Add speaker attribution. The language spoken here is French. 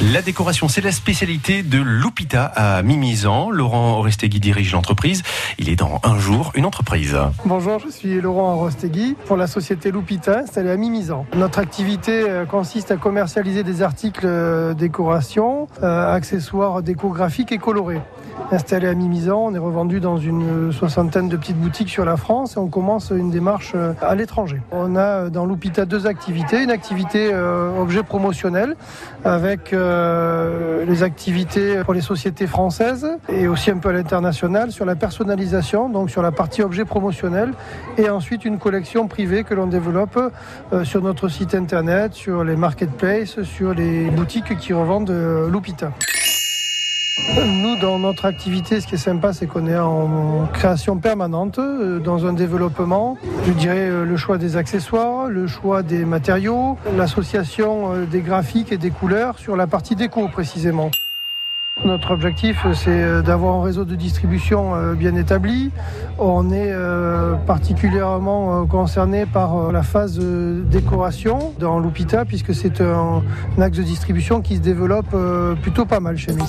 Speaker 1: La décoration, c'est la spécialité de Lupita à Mimizan. Laurent Orestegui dirige l'entreprise. Il est dans un jour une entreprise.
Speaker 2: Bonjour, je suis Laurent Orestegui pour la société Lupita installée à Mimizan. Notre activité euh, consiste à commercialiser des articles euh, décoration, euh, accessoires décographiques et colorés. Installé à Mimizan, on est revendu dans une soixantaine de petites boutiques sur la France et on commence une démarche à l'étranger. On a dans Lupita deux activités. Une activité objet promotionnel avec les activités pour les sociétés françaises et aussi un peu à l'international sur la personnalisation, donc sur la partie objet promotionnel et ensuite une collection privée que l'on développe sur notre site internet, sur les marketplaces, sur les boutiques qui revendent Lupita. Nous, dans notre activité, ce qui est sympa, c'est qu'on est en création permanente, dans un développement. Je dirais le choix des accessoires, le choix des matériaux, l'association des graphiques et des couleurs sur la partie déco précisément. Notre objectif, c'est d'avoir un réseau de distribution bien établi. On est particulièrement concerné par la phase décoration dans Lupita, puisque c'est un axe de distribution qui se développe plutôt pas mal chez nous.